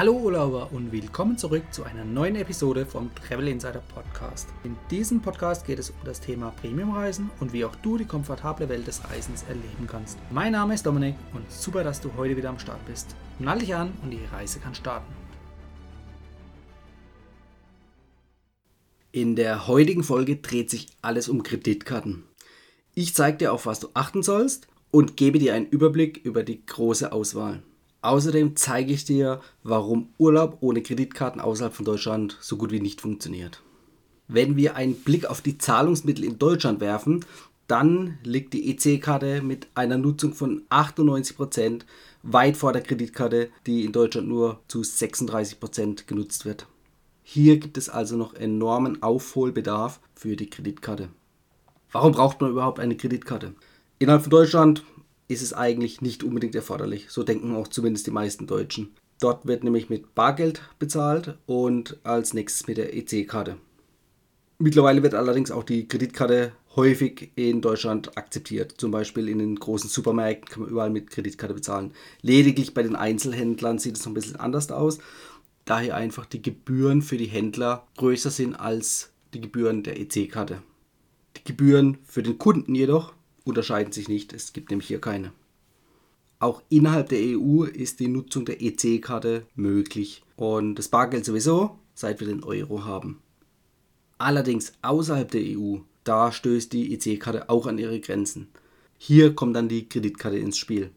Hallo Urlauber und willkommen zurück zu einer neuen Episode vom Travel Insider Podcast. In diesem Podcast geht es um das Thema Premiumreisen und wie auch du die komfortable Welt des Reisens erleben kannst. Mein Name ist Dominik und super, dass du heute wieder am Start bist. Nall dich an und die Reise kann starten. In der heutigen Folge dreht sich alles um Kreditkarten. Ich zeige dir auf was du achten sollst und gebe dir einen Überblick über die große Auswahl. Außerdem zeige ich dir, warum Urlaub ohne Kreditkarten außerhalb von Deutschland so gut wie nicht funktioniert. Wenn wir einen Blick auf die Zahlungsmittel in Deutschland werfen, dann liegt die EC-Karte mit einer Nutzung von 98% weit vor der Kreditkarte, die in Deutschland nur zu 36% genutzt wird. Hier gibt es also noch enormen Aufholbedarf für die Kreditkarte. Warum braucht man überhaupt eine Kreditkarte? Innerhalb von Deutschland ist es eigentlich nicht unbedingt erforderlich. So denken auch zumindest die meisten Deutschen. Dort wird nämlich mit Bargeld bezahlt und als nächstes mit der EC-Karte. Mittlerweile wird allerdings auch die Kreditkarte häufig in Deutschland akzeptiert. Zum Beispiel in den großen Supermärkten kann man überall mit Kreditkarte bezahlen. Lediglich bei den Einzelhändlern sieht es noch ein bisschen anders aus, da hier einfach die Gebühren für die Händler größer sind als die Gebühren der EC-Karte. Die Gebühren für den Kunden jedoch unterscheiden sich nicht. Es gibt nämlich hier keine. Auch innerhalb der EU ist die Nutzung der EC-Karte möglich und das Bargeld sowieso, seit wir den Euro haben. Allerdings außerhalb der EU, da stößt die EC-Karte auch an ihre Grenzen. Hier kommt dann die Kreditkarte ins Spiel.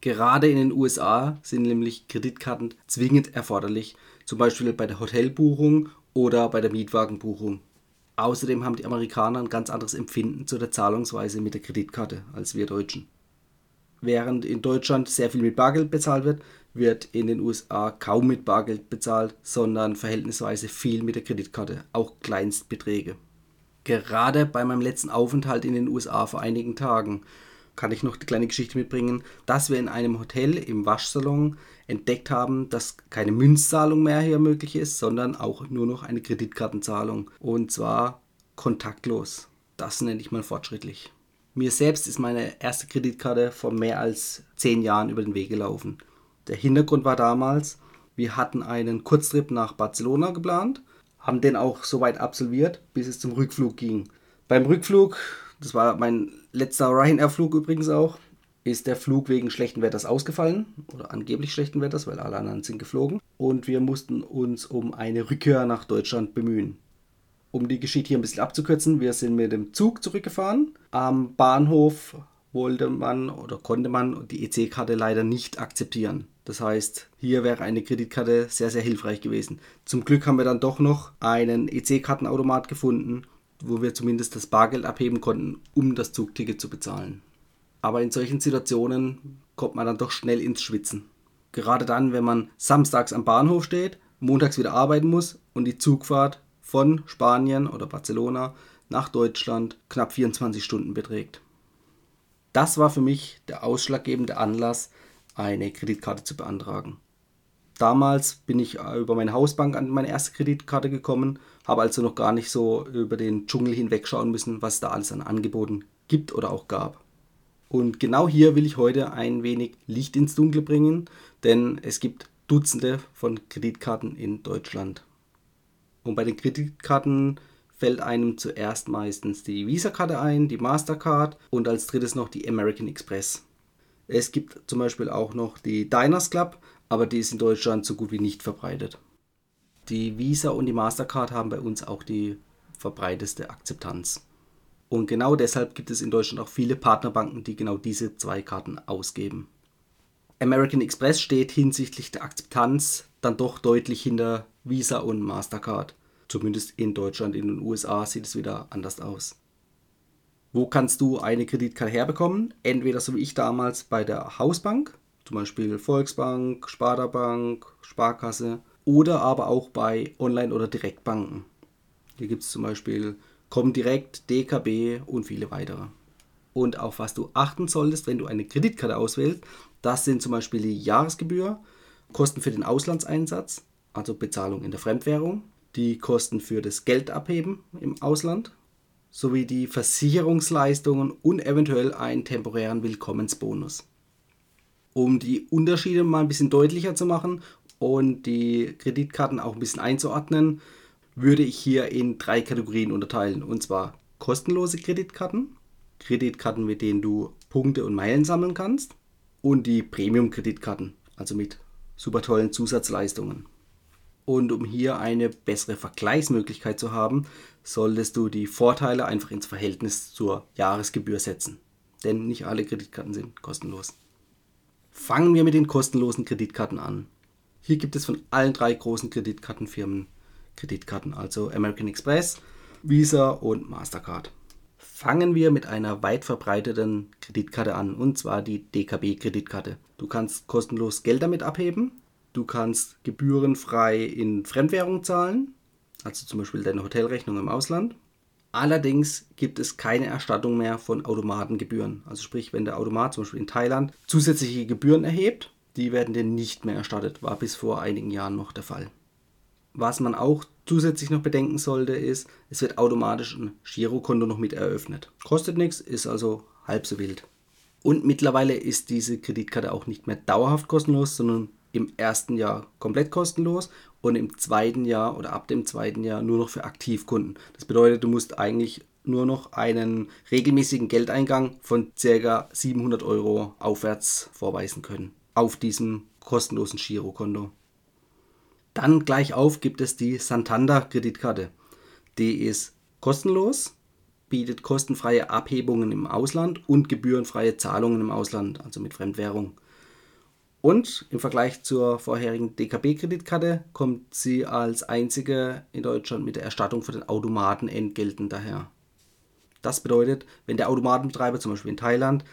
Gerade in den USA sind nämlich Kreditkarten zwingend erforderlich, zum Beispiel bei der Hotelbuchung oder bei der Mietwagenbuchung. Außerdem haben die Amerikaner ein ganz anderes Empfinden zu der Zahlungsweise mit der Kreditkarte als wir Deutschen. Während in Deutschland sehr viel mit Bargeld bezahlt wird, wird in den USA kaum mit Bargeld bezahlt, sondern verhältnisweise viel mit der Kreditkarte, auch Kleinstbeträge. Gerade bei meinem letzten Aufenthalt in den USA vor einigen Tagen kann ich noch die kleine Geschichte mitbringen, dass wir in einem Hotel im Waschsalon entdeckt haben, dass keine Münzzahlung mehr hier möglich ist, sondern auch nur noch eine Kreditkartenzahlung. Und zwar kontaktlos. Das nenne ich mal fortschrittlich. Mir selbst ist meine erste Kreditkarte vor mehr als zehn Jahren über den Weg gelaufen. Der Hintergrund war damals, wir hatten einen Kurztrip nach Barcelona geplant, haben den auch soweit absolviert, bis es zum Rückflug ging. Beim Rückflug das war mein letzter Ryanair-Flug übrigens auch, ist der Flug wegen schlechten Wetters ausgefallen oder angeblich schlechten Wetters, weil alle anderen sind geflogen. Und wir mussten uns um eine Rückkehr nach Deutschland bemühen. Um die Geschichte hier ein bisschen abzukürzen, wir sind mit dem Zug zurückgefahren. Am Bahnhof wollte man oder konnte man die EC-Karte leider nicht akzeptieren. Das heißt, hier wäre eine Kreditkarte sehr, sehr hilfreich gewesen. Zum Glück haben wir dann doch noch einen EC-Kartenautomat gefunden wo wir zumindest das Bargeld abheben konnten, um das Zugticket zu bezahlen. Aber in solchen Situationen kommt man dann doch schnell ins Schwitzen. Gerade dann, wenn man samstags am Bahnhof steht, montags wieder arbeiten muss und die Zugfahrt von Spanien oder Barcelona nach Deutschland knapp 24 Stunden beträgt. Das war für mich der ausschlaggebende Anlass, eine Kreditkarte zu beantragen. Damals bin ich äh, über meine Hausbank an meine erste Kreditkarte gekommen, habe also noch gar nicht so über den Dschungel hinwegschauen müssen, was da alles an Angeboten gibt oder auch gab. Und genau hier will ich heute ein wenig Licht ins Dunkle bringen, denn es gibt Dutzende von Kreditkarten in Deutschland. Und bei den Kreditkarten fällt einem zuerst meistens die Visa-Karte ein, die Mastercard und als drittes noch die American Express. Es gibt zum Beispiel auch noch die Diners Club, aber die ist in Deutschland so gut wie nicht verbreitet. Die Visa und die Mastercard haben bei uns auch die verbreiteste Akzeptanz. Und genau deshalb gibt es in Deutschland auch viele Partnerbanken, die genau diese zwei Karten ausgeben. American Express steht hinsichtlich der Akzeptanz dann doch deutlich hinter Visa und Mastercard. Zumindest in Deutschland, in den USA sieht es wieder anders aus. Wo kannst du eine Kreditkarte herbekommen? Entweder so wie ich damals bei der Hausbank, zum Beispiel Volksbank, Sparda-Bank, Sparkasse oder aber auch bei Online- oder Direktbanken. Hier gibt es zum Beispiel Comdirect, DKB und viele weitere. Und auf was du achten solltest, wenn du eine Kreditkarte auswählst, das sind zum Beispiel die Jahresgebühr, Kosten für den Auslandseinsatz, also Bezahlung in der Fremdwährung, die Kosten für das Geldabheben im Ausland, sowie die Versicherungsleistungen und eventuell einen temporären Willkommensbonus. Um die Unterschiede mal ein bisschen deutlicher zu machen und die Kreditkarten auch ein bisschen einzuordnen, würde ich hier in drei Kategorien unterteilen. Und zwar kostenlose Kreditkarten, Kreditkarten, mit denen du Punkte und Meilen sammeln kannst und die Premium-Kreditkarten, also mit super tollen Zusatzleistungen. Und um hier eine bessere Vergleichsmöglichkeit zu haben, solltest du die Vorteile einfach ins Verhältnis zur Jahresgebühr setzen. Denn nicht alle Kreditkarten sind kostenlos. Fangen wir mit den kostenlosen Kreditkarten an. Hier gibt es von allen drei großen Kreditkartenfirmen Kreditkarten, also American Express, Visa und Mastercard. Fangen wir mit einer weit verbreiteten Kreditkarte an, und zwar die DKB-Kreditkarte. Du kannst kostenlos Geld damit abheben, du kannst gebührenfrei in Fremdwährung zahlen, also zum Beispiel deine Hotelrechnung im Ausland. Allerdings gibt es keine Erstattung mehr von Automatengebühren. Also sprich, wenn der Automat zum Beispiel in Thailand zusätzliche Gebühren erhebt, die werden dir nicht mehr erstattet. War bis vor einigen Jahren noch der Fall. Was man auch zusätzlich noch bedenken sollte, ist, es wird automatisch ein Girokonto noch mit eröffnet. Kostet nichts, ist also halb so wild. Und mittlerweile ist diese Kreditkarte auch nicht mehr dauerhaft kostenlos, sondern im ersten Jahr komplett kostenlos und im zweiten Jahr oder ab dem zweiten Jahr nur noch für Aktivkunden. Das bedeutet, du musst eigentlich nur noch einen regelmäßigen Geldeingang von ca. 700 Euro aufwärts vorweisen können auf diesem kostenlosen Girokonto. Dann gleich auf gibt es die Santander Kreditkarte. Die ist kostenlos, bietet kostenfreie Abhebungen im Ausland und gebührenfreie Zahlungen im Ausland, also mit Fremdwährung. Und im Vergleich zur vorherigen DKB-Kreditkarte kommt sie als einzige in Deutschland mit der Erstattung von den Automatenentgelten daher. Das bedeutet, wenn der Automatenbetreiber zum Beispiel in Thailand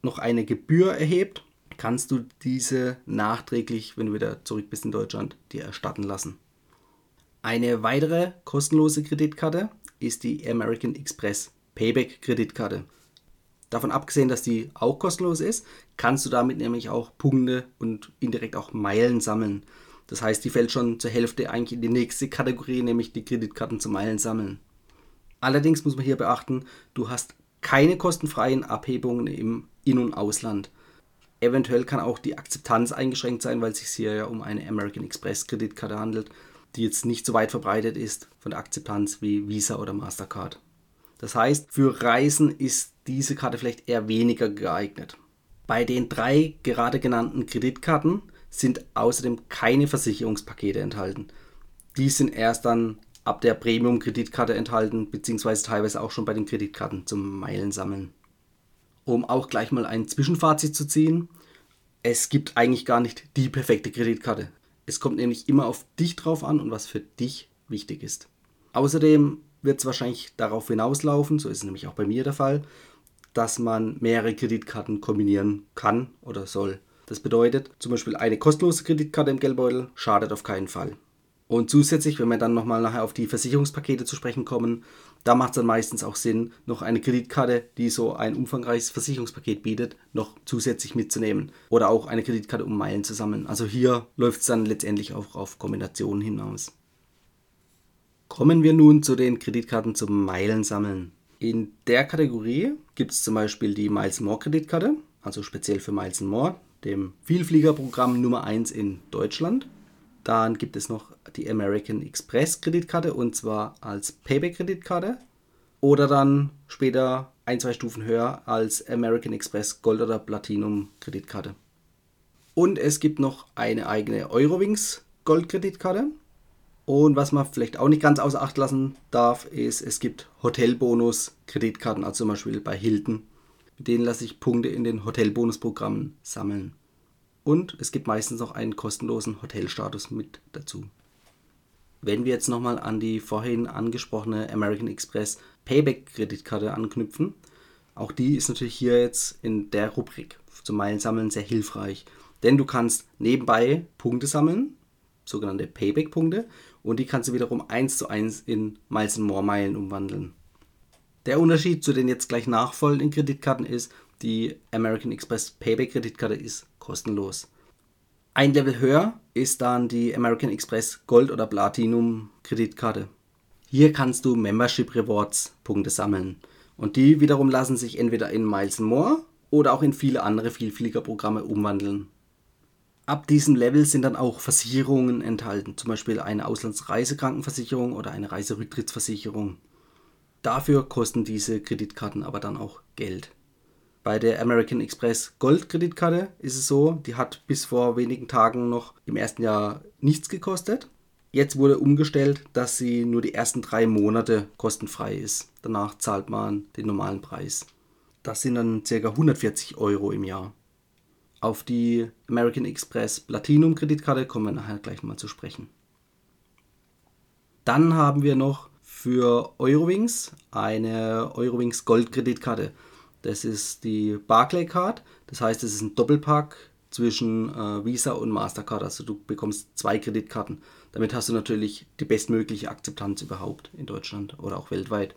noch eine Gebühr erhebt, kannst du diese nachträglich, wenn du wieder zurück bist in Deutschland, dir erstatten lassen. Eine weitere kostenlose Kreditkarte ist die American Express Payback Kreditkarte. Davon abgesehen, dass die auch kostenlos ist, kannst du damit nämlich auch Punkte und indirekt auch Meilen sammeln. Das heißt, die fällt schon zur Hälfte eigentlich in die nächste Kategorie, nämlich die Kreditkarten zum Meilen sammeln. Allerdings muss man hier beachten, du hast keine kostenfreien Abhebungen im In- und Ausland. Eventuell kann auch die Akzeptanz eingeschränkt sein, weil es sich hier ja um eine American Express Kreditkarte handelt, die jetzt nicht so weit verbreitet ist von der Akzeptanz wie Visa oder Mastercard. Das heißt, für Reisen ist diese Karte vielleicht eher weniger geeignet. Bei den drei gerade genannten Kreditkarten sind außerdem keine Versicherungspakete enthalten. Die sind erst dann ab der Premium-Kreditkarte enthalten, beziehungsweise teilweise auch schon bei den Kreditkarten zum Meilen sammeln um auch gleich mal ein Zwischenfazit zu ziehen. Es gibt eigentlich gar nicht die perfekte Kreditkarte. Es kommt nämlich immer auf dich drauf an und was für dich wichtig ist. Außerdem wird es wahrscheinlich darauf hinauslaufen, so ist es nämlich auch bei mir der Fall, dass man mehrere Kreditkarten kombinieren kann oder soll. Das bedeutet, zum Beispiel eine kostenlose Kreditkarte im Geldbeutel schadet auf keinen Fall. Und zusätzlich, wenn wir dann nochmal nachher auf die Versicherungspakete zu sprechen kommen, da macht es dann meistens auch Sinn, noch eine Kreditkarte, die so ein umfangreiches Versicherungspaket bietet, noch zusätzlich mitzunehmen. Oder auch eine Kreditkarte, um Meilen zu sammeln. Also hier läuft es dann letztendlich auch auf Kombinationen hinaus. Kommen wir nun zu den Kreditkarten zum Meilen sammeln. In der Kategorie gibt es zum Beispiel die Miles More Kreditkarte, also speziell für Miles More, dem Vielfliegerprogramm Nummer 1 in Deutschland. Dann gibt es noch die American Express Kreditkarte und zwar als Payback-Kreditkarte oder dann später ein, zwei Stufen höher als American Express Gold oder Platinum Kreditkarte. Und es gibt noch eine eigene Eurowings Gold-Kreditkarte. Und was man vielleicht auch nicht ganz außer Acht lassen darf, ist, es gibt Hotelbonus-Kreditkarten, also zum Beispiel bei Hilton. Mit denen lasse ich Punkte in den Hotelbonusprogrammen sammeln. Und es gibt meistens noch einen kostenlosen Hotelstatus mit dazu. Wenn wir jetzt nochmal an die vorhin angesprochene American Express Payback-Kreditkarte anknüpfen, auch die ist natürlich hier jetzt in der Rubrik zum Meilensammeln sehr hilfreich. Denn du kannst nebenbei Punkte sammeln, sogenannte Payback-Punkte, und die kannst du wiederum eins zu eins in Miles More Meilen umwandeln. Der Unterschied zu den jetzt gleich nachfolgenden Kreditkarten ist, die American Express Payback-Kreditkarte ist kostenlos. Ein Level höher ist dann die American Express Gold oder Platinum Kreditkarte. Hier kannst du Membership Rewards Punkte sammeln und die wiederum lassen sich entweder in Miles More oder auch in viele andere Vielfliegerprogramme umwandeln. Ab diesem Level sind dann auch Versicherungen enthalten, zum Beispiel eine Auslandsreisekrankenversicherung oder eine Reiserücktrittsversicherung. Dafür kosten diese Kreditkarten aber dann auch Geld. Bei der American Express Gold Kreditkarte ist es so, die hat bis vor wenigen Tagen noch im ersten Jahr nichts gekostet. Jetzt wurde umgestellt, dass sie nur die ersten drei Monate kostenfrei ist. Danach zahlt man den normalen Preis. Das sind dann ca. 140 Euro im Jahr. Auf die American Express Platinum Kreditkarte kommen wir nachher gleich mal zu sprechen. Dann haben wir noch für Eurowings eine Eurowings Gold Kreditkarte. Das ist die Barclay Card. Das heißt, es ist ein Doppelpack zwischen äh, Visa und Mastercard. Also du bekommst zwei Kreditkarten. Damit hast du natürlich die bestmögliche Akzeptanz überhaupt in Deutschland oder auch weltweit.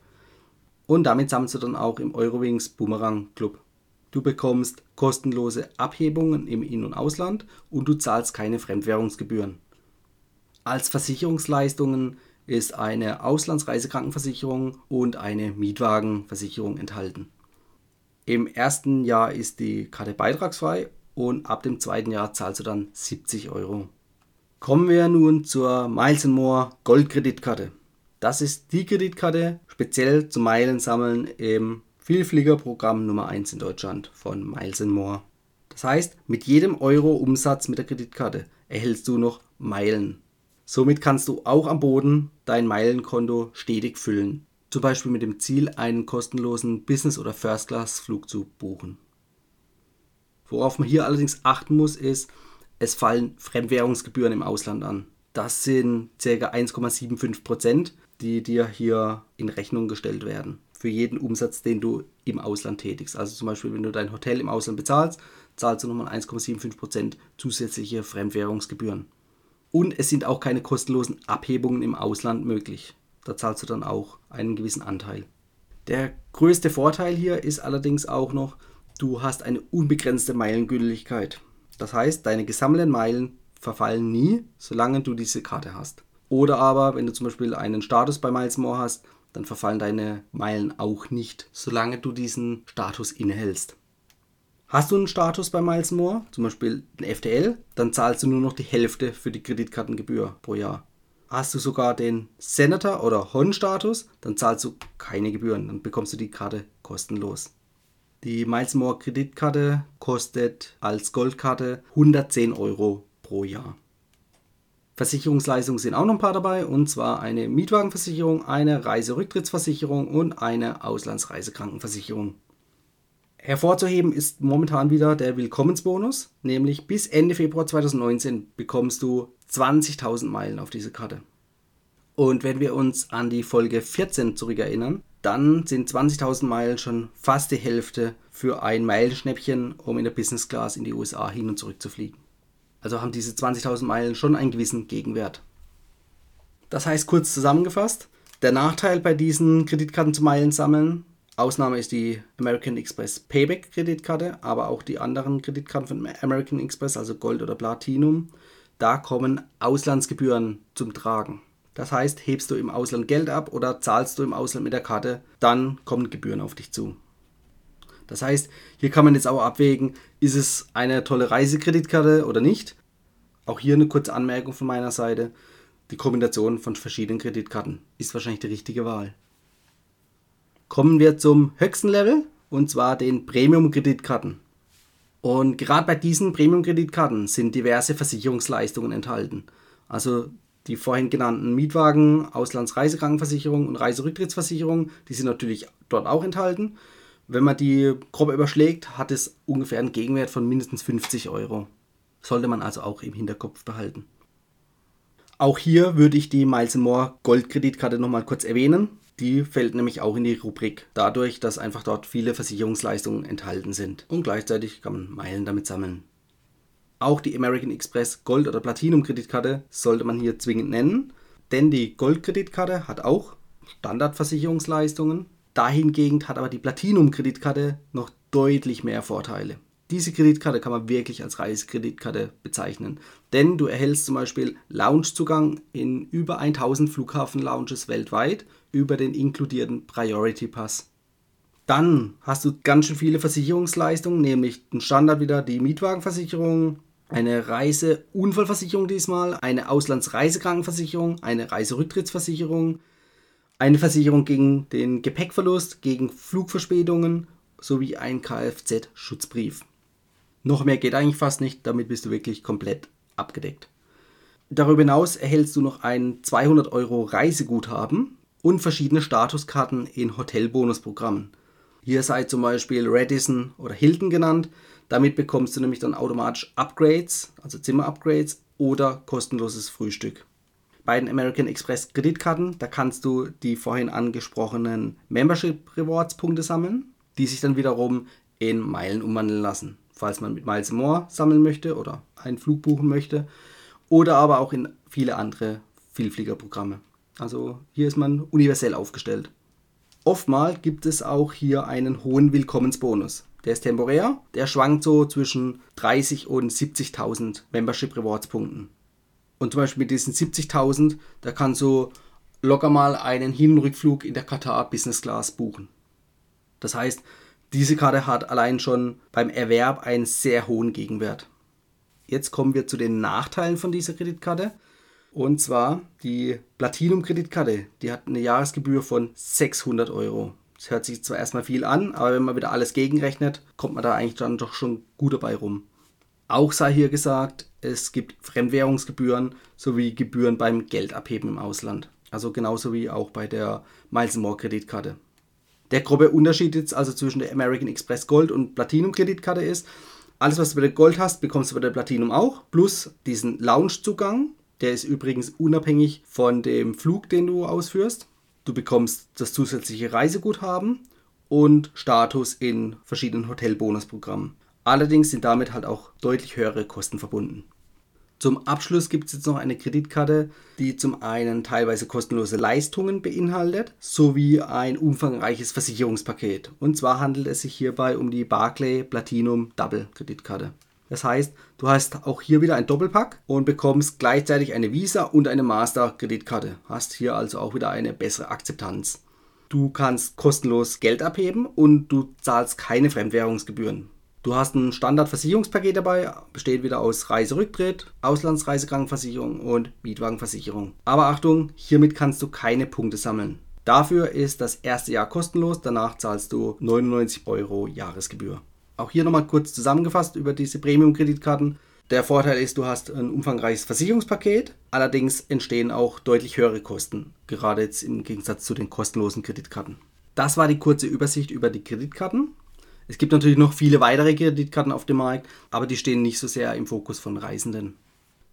Und damit sammelst du dann auch im Eurowings Boomerang Club. Du bekommst kostenlose Abhebungen im In- und Ausland und du zahlst keine Fremdwährungsgebühren. Als Versicherungsleistungen ist eine Auslandsreisekrankenversicherung und eine Mietwagenversicherung enthalten. Im ersten Jahr ist die Karte beitragsfrei und ab dem zweiten Jahr zahlst du dann 70 Euro. Kommen wir nun zur Miles More Goldkreditkarte. Das ist die Kreditkarte speziell zum Meilensammeln im Vielfliegerprogramm Nummer 1 in Deutschland von Miles More. Das heißt, mit jedem Euro Umsatz mit der Kreditkarte erhältst du noch Meilen. Somit kannst du auch am Boden dein Meilenkonto stetig füllen zum Beispiel mit dem Ziel, einen kostenlosen Business- oder First-Class-Flug zu buchen. Worauf man hier allerdings achten muss, ist, es fallen Fremdwährungsgebühren im Ausland an. Das sind ca. 1,75 Prozent, die dir hier in Rechnung gestellt werden. Für jeden Umsatz, den du im Ausland tätigst. Also zum Beispiel, wenn du dein Hotel im Ausland bezahlst, zahlst du nochmal 1,75 Prozent zusätzliche Fremdwährungsgebühren. Und es sind auch keine kostenlosen Abhebungen im Ausland möglich. Da zahlst du dann auch einen gewissen Anteil. Der größte Vorteil hier ist allerdings auch noch, du hast eine unbegrenzte Meilengültigkeit. Das heißt, deine gesammelten Meilen verfallen nie, solange du diese Karte hast. Oder aber, wenn du zum Beispiel einen Status bei Miles More hast, dann verfallen deine Meilen auch nicht, solange du diesen Status innehältst. Hast du einen Status bei Miles More, zum Beispiel ein FTL, dann zahlst du nur noch die Hälfte für die Kreditkartengebühr pro Jahr. Hast du sogar den Senator oder Hon-Status, dann zahlst du keine Gebühren, dann bekommst du die Karte kostenlos. Die Miles More Kreditkarte kostet als Goldkarte 110 Euro pro Jahr. Versicherungsleistungen sind auch noch ein paar dabei, und zwar eine Mietwagenversicherung, eine Reiserücktrittsversicherung und eine Auslandsreisekrankenversicherung. Hervorzuheben ist momentan wieder der Willkommensbonus, nämlich bis Ende Februar 2019 bekommst du 20.000 Meilen auf diese Karte. Und wenn wir uns an die Folge 14 zurückerinnern, dann sind 20.000 Meilen schon fast die Hälfte für ein Meilenschnäppchen, um in der Business Class in die USA hin und zurück zu fliegen. Also haben diese 20.000 Meilen schon einen gewissen Gegenwert. Das heißt kurz zusammengefasst, der Nachteil bei diesen Kreditkarten zu Meilen sammeln Ausnahme ist die American Express Payback Kreditkarte, aber auch die anderen Kreditkarten von American Express, also Gold oder Platinum, da kommen Auslandsgebühren zum Tragen. Das heißt, hebst du im Ausland Geld ab oder zahlst du im Ausland mit der Karte, dann kommen Gebühren auf dich zu. Das heißt, hier kann man jetzt auch abwägen, ist es eine tolle Reisekreditkarte oder nicht. Auch hier eine kurze Anmerkung von meiner Seite. Die Kombination von verschiedenen Kreditkarten ist wahrscheinlich die richtige Wahl kommen wir zum höchsten Level und zwar den Premium-Kreditkarten. Und gerade bei diesen Premium-Kreditkarten sind diverse Versicherungsleistungen enthalten. Also die vorhin genannten Mietwagen, Auslandsreisekrankenversicherung und Reiserücktrittsversicherung, die sind natürlich dort auch enthalten. Wenn man die grob überschlägt, hat es ungefähr einen Gegenwert von mindestens 50 Euro. Sollte man also auch im Hinterkopf behalten. Auch hier würde ich die Miles More Goldkreditkarte nochmal kurz erwähnen. Die fällt nämlich auch in die Rubrik, dadurch, dass einfach dort viele Versicherungsleistungen enthalten sind. Und gleichzeitig kann man Meilen damit sammeln. Auch die American Express Gold- oder Platinum-Kreditkarte sollte man hier zwingend nennen, denn die Gold-Kreditkarte hat auch Standardversicherungsleistungen. Dahingegen hat aber die Platinum-Kreditkarte noch deutlich mehr Vorteile. Diese Kreditkarte kann man wirklich als Reisekreditkarte bezeichnen, denn du erhältst zum Beispiel Loungezugang in über 1000 Flughafen-Lounges weltweit über den inkludierten Priority Pass. Dann hast du ganz schön viele Versicherungsleistungen, nämlich den Standard wieder die Mietwagenversicherung, eine Reiseunfallversicherung diesmal, eine Auslandsreisekrankenversicherung, eine Reiserücktrittsversicherung, eine Versicherung gegen den Gepäckverlust, gegen Flugverspätungen sowie ein Kfz-Schutzbrief. Noch mehr geht eigentlich fast nicht, damit bist du wirklich komplett abgedeckt. Darüber hinaus erhältst du noch ein 200 Euro Reiseguthaben und verschiedene Statuskarten in Hotelbonusprogrammen. Hier sei zum Beispiel Radisson oder Hilton genannt. Damit bekommst du nämlich dann automatisch Upgrades, also Zimmer-Upgrades oder kostenloses Frühstück. Bei den American Express Kreditkarten, da kannst du die vorhin angesprochenen Membership Rewards Punkte sammeln, die sich dann wiederum in Meilen umwandeln lassen, falls man mit Miles More sammeln möchte oder einen Flug buchen möchte oder aber auch in viele andere Vielfliegerprogramme. Also hier ist man universell aufgestellt. Oftmals gibt es auch hier einen hohen Willkommensbonus. Der ist temporär, der schwankt so zwischen 30 und 70.000 Membership Rewards Punkten. Und zum Beispiel mit diesen 70.000, da kannst du locker mal einen Hin- und Rückflug in der Qatar Business Class buchen. Das heißt, diese Karte hat allein schon beim Erwerb einen sehr hohen Gegenwert. Jetzt kommen wir zu den Nachteilen von dieser Kreditkarte. Und zwar die Platinum-Kreditkarte. Die hat eine Jahresgebühr von 600 Euro. Das hört sich zwar erstmal viel an, aber wenn man wieder alles gegenrechnet, kommt man da eigentlich dann doch schon gut dabei rum. Auch sei hier gesagt, es gibt Fremdwährungsgebühren sowie Gebühren beim Geldabheben im Ausland. Also genauso wie auch bei der Miles More Kreditkarte. Der grobe Unterschied jetzt also zwischen der American Express Gold und Platinum Kreditkarte ist, alles was du bei der Gold hast, bekommst du bei der Platinum auch, plus diesen Lounge-Zugang. Der ist übrigens unabhängig von dem Flug, den du ausführst. Du bekommst das zusätzliche Reiseguthaben und Status in verschiedenen Hotelbonusprogrammen. Allerdings sind damit halt auch deutlich höhere Kosten verbunden. Zum Abschluss gibt es jetzt noch eine Kreditkarte, die zum einen teilweise kostenlose Leistungen beinhaltet, sowie ein umfangreiches Versicherungspaket. Und zwar handelt es sich hierbei um die Barclay Platinum Double Kreditkarte. Das heißt, du hast auch hier wieder ein Doppelpack und bekommst gleichzeitig eine Visa und eine Master Kreditkarte. Hast hier also auch wieder eine bessere Akzeptanz. Du kannst kostenlos Geld abheben und du zahlst keine Fremdwährungsgebühren. Du hast ein Standardversicherungspaket dabei, besteht wieder aus Reiserücktritt, Auslandsreisekrankenversicherung und Mietwagenversicherung. Aber Achtung, hiermit kannst du keine Punkte sammeln. Dafür ist das erste Jahr kostenlos, danach zahlst du 99 Euro Jahresgebühr. Auch hier nochmal kurz zusammengefasst über diese Premium-Kreditkarten. Der Vorteil ist, du hast ein umfangreiches Versicherungspaket, allerdings entstehen auch deutlich höhere Kosten, gerade jetzt im Gegensatz zu den kostenlosen Kreditkarten. Das war die kurze Übersicht über die Kreditkarten. Es gibt natürlich noch viele weitere Kreditkarten auf dem Markt, aber die stehen nicht so sehr im Fokus von Reisenden.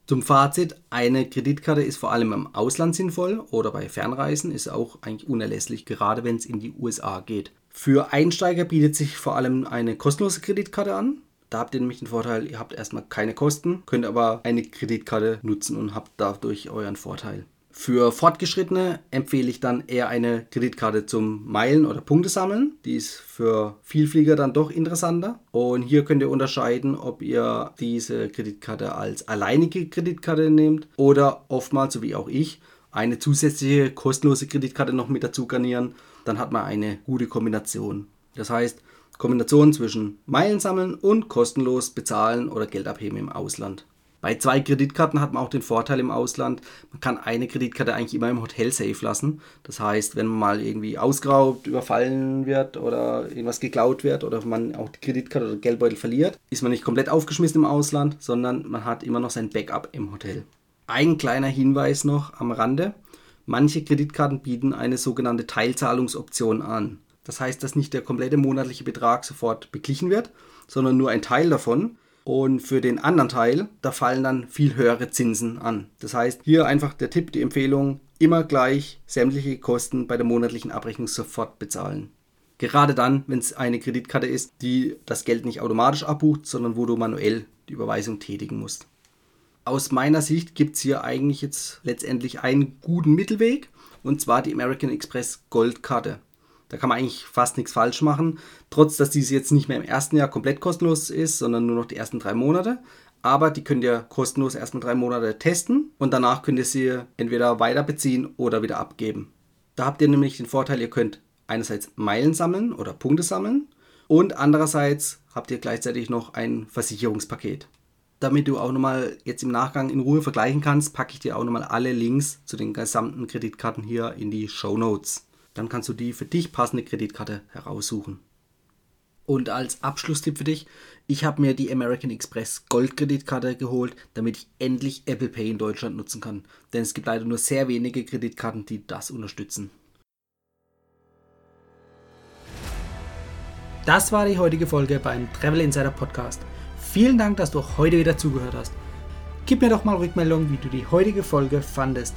Zum Fazit, eine Kreditkarte ist vor allem im Ausland sinnvoll oder bei Fernreisen ist auch eigentlich unerlässlich, gerade wenn es in die USA geht. Für Einsteiger bietet sich vor allem eine kostenlose Kreditkarte an. Da habt ihr nämlich den Vorteil, ihr habt erstmal keine Kosten, könnt aber eine Kreditkarte nutzen und habt dadurch euren Vorteil. Für Fortgeschrittene empfehle ich dann eher eine Kreditkarte zum Meilen- oder Punktesammeln. Die ist für Vielflieger dann doch interessanter. Und hier könnt ihr unterscheiden, ob ihr diese Kreditkarte als alleinige Kreditkarte nehmt oder oftmals, so wie auch ich, eine zusätzliche kostenlose Kreditkarte noch mit dazu garnieren. Dann hat man eine gute Kombination. Das heißt, Kombination zwischen Meilen sammeln und kostenlos bezahlen oder Geld abheben im Ausland. Bei zwei Kreditkarten hat man auch den Vorteil im Ausland, man kann eine Kreditkarte eigentlich immer im Hotel safe lassen. Das heißt, wenn man mal irgendwie ausgeraubt, überfallen wird oder irgendwas geklaut wird oder man auch die Kreditkarte oder Geldbeutel verliert, ist man nicht komplett aufgeschmissen im Ausland, sondern man hat immer noch sein Backup im Hotel. Ein kleiner Hinweis noch am Rande. Manche Kreditkarten bieten eine sogenannte Teilzahlungsoption an. Das heißt, dass nicht der komplette monatliche Betrag sofort beglichen wird, sondern nur ein Teil davon. Und für den anderen Teil, da fallen dann viel höhere Zinsen an. Das heißt, hier einfach der Tipp, die Empfehlung, immer gleich sämtliche Kosten bei der monatlichen Abrechnung sofort bezahlen. Gerade dann, wenn es eine Kreditkarte ist, die das Geld nicht automatisch abbucht, sondern wo du manuell die Überweisung tätigen musst. Aus meiner Sicht gibt es hier eigentlich jetzt letztendlich einen guten Mittelweg, und zwar die American Express Goldkarte. Da kann man eigentlich fast nichts falsch machen, trotz dass diese jetzt nicht mehr im ersten Jahr komplett kostenlos ist, sondern nur noch die ersten drei Monate. Aber die könnt ihr kostenlos erstmal drei Monate testen und danach könnt ihr sie entweder weiter beziehen oder wieder abgeben. Da habt ihr nämlich den Vorteil, ihr könnt einerseits Meilen sammeln oder Punkte sammeln und andererseits habt ihr gleichzeitig noch ein Versicherungspaket. damit du auch nochmal jetzt im Nachgang in Ruhe vergleichen kannst, packe ich dir auch nochmal alle Links zu den gesamten Kreditkarten hier in die Show Notes. Dann kannst du die für dich passende Kreditkarte heraussuchen. Und als Abschlusstipp für dich, ich habe mir die American Express Gold Kreditkarte geholt, damit ich endlich Apple Pay in Deutschland nutzen kann. Denn es gibt leider nur sehr wenige Kreditkarten, die das unterstützen. Das war die heutige Folge beim Travel Insider Podcast. Vielen Dank, dass du heute wieder zugehört hast. Gib mir doch mal Rückmeldung, wie du die heutige Folge fandest.